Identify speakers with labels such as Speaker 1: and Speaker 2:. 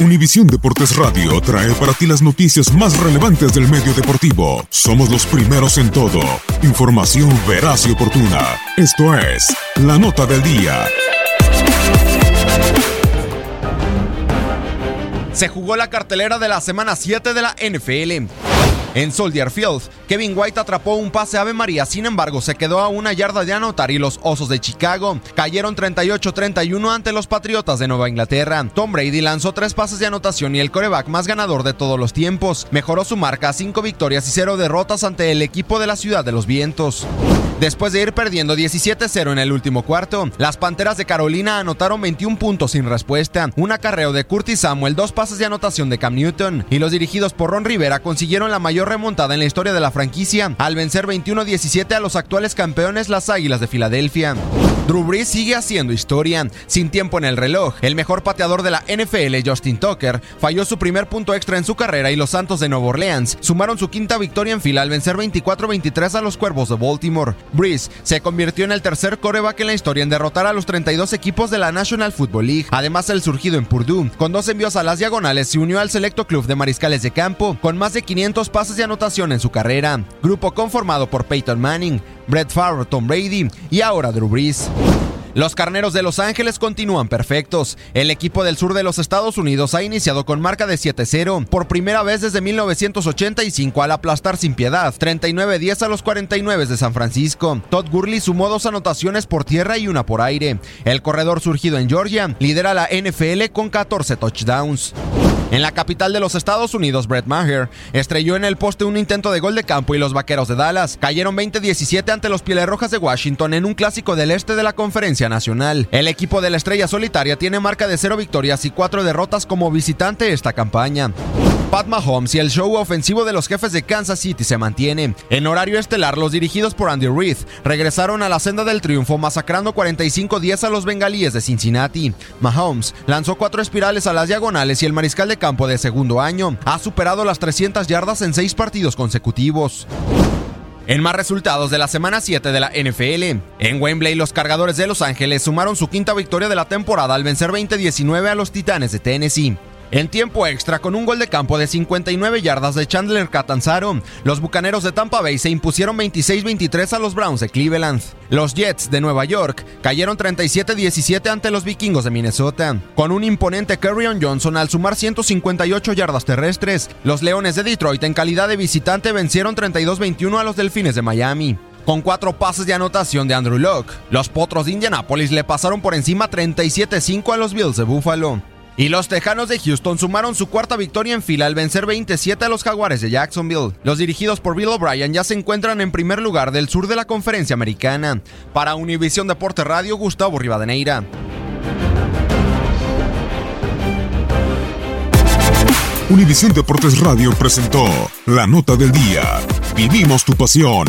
Speaker 1: Univisión Deportes Radio trae para ti las noticias más relevantes del medio deportivo. Somos los primeros en todo. Información veraz y oportuna. Esto es La Nota del Día.
Speaker 2: Se jugó la cartelera de la semana 7 de la NFL. En Soldier Field, Kevin White atrapó un pase Ave María, sin embargo se quedó a una yarda de anotar y los Osos de Chicago cayeron 38-31 ante los Patriotas de Nueva Inglaterra. Tom Brady lanzó tres pases de anotación y el coreback más ganador de todos los tiempos. Mejoró su marca a 5 victorias y 0 derrotas ante el equipo de la Ciudad de los Vientos. Después de ir perdiendo 17-0 en el último cuarto, las Panteras de Carolina anotaron 21 puntos sin respuesta, un acarreo de Curtis Samuel, dos pases de anotación de Cam Newton, y los dirigidos por Ron Rivera consiguieron la mayor remontada en la historia de la franquicia al vencer 21-17 a los actuales campeones las Águilas de Filadelfia. Drew Brees sigue haciendo historia. Sin tiempo en el reloj, el mejor pateador de la NFL, Justin Tucker, falló su primer punto extra en su carrera y los Santos de Nueva Orleans sumaron su quinta victoria en fila al vencer 24-23 a los Cuervos de Baltimore. Brees se convirtió en el tercer coreback en la historia en derrotar a los 32 equipos de la National Football League. Además, el surgido en Purdue, con dos envíos a las diagonales, se unió al selecto club de mariscales de campo, con más de 500 pases de anotación en su carrera. Grupo conformado por Peyton Manning, Brett Favre, Tom Brady y ahora Drew Brees. Los carneros de Los Ángeles continúan perfectos. El equipo del sur de los Estados Unidos ha iniciado con marca de 7-0 por primera vez desde 1985 al aplastar sin piedad 39-10 a los 49 de San Francisco. Todd Gurley sumó dos anotaciones por tierra y una por aire. El corredor surgido en Georgia lidera la NFL con 14 touchdowns. En la capital de los Estados Unidos, Brett Maher estrelló en el poste un intento de gol de campo y los vaqueros de Dallas cayeron 20-17 ante los Pieles Rojas de Washington en un clásico del este de la Conferencia Nacional. El equipo de la estrella solitaria tiene marca de 0 victorias y 4 derrotas como visitante esta campaña. Pat Mahomes y el show ofensivo de los jefes de Kansas City se mantiene. En horario estelar, los dirigidos por Andy Reid regresaron a la senda del triunfo masacrando 45-10 a los bengalíes de Cincinnati. Mahomes lanzó cuatro espirales a las diagonales y el mariscal de campo de segundo año ha superado las 300 yardas en seis partidos consecutivos. En más resultados de la semana 7 de la NFL, en Wembley los cargadores de Los Ángeles sumaron su quinta victoria de la temporada al vencer 20-19 a los Titanes de Tennessee. En tiempo extra, con un gol de campo de 59 yardas de Chandler Catanzaro, los bucaneros de Tampa Bay se impusieron 26-23 a los Browns de Cleveland. Los Jets de Nueva York cayeron 37-17 ante los vikingos de Minnesota. Con un imponente Kerryon Johnson al sumar 158 yardas terrestres, los Leones de Detroit en calidad de visitante vencieron 32-21 a los Delfines de Miami con cuatro pases de anotación de Andrew Locke. Los Potros de Indianapolis le pasaron por encima 37-5 a los Bills de Buffalo. Y los Tejanos de Houston sumaron su cuarta victoria en fila al vencer 27 a los Jaguares de Jacksonville. Los dirigidos por Bill O'Brien ya se encuentran en primer lugar del sur de la conferencia americana. Para Univisión Deporte Radio, Gustavo Rivadeneira.
Speaker 1: Univisión Deportes Radio presentó la nota del día. Vivimos tu pasión.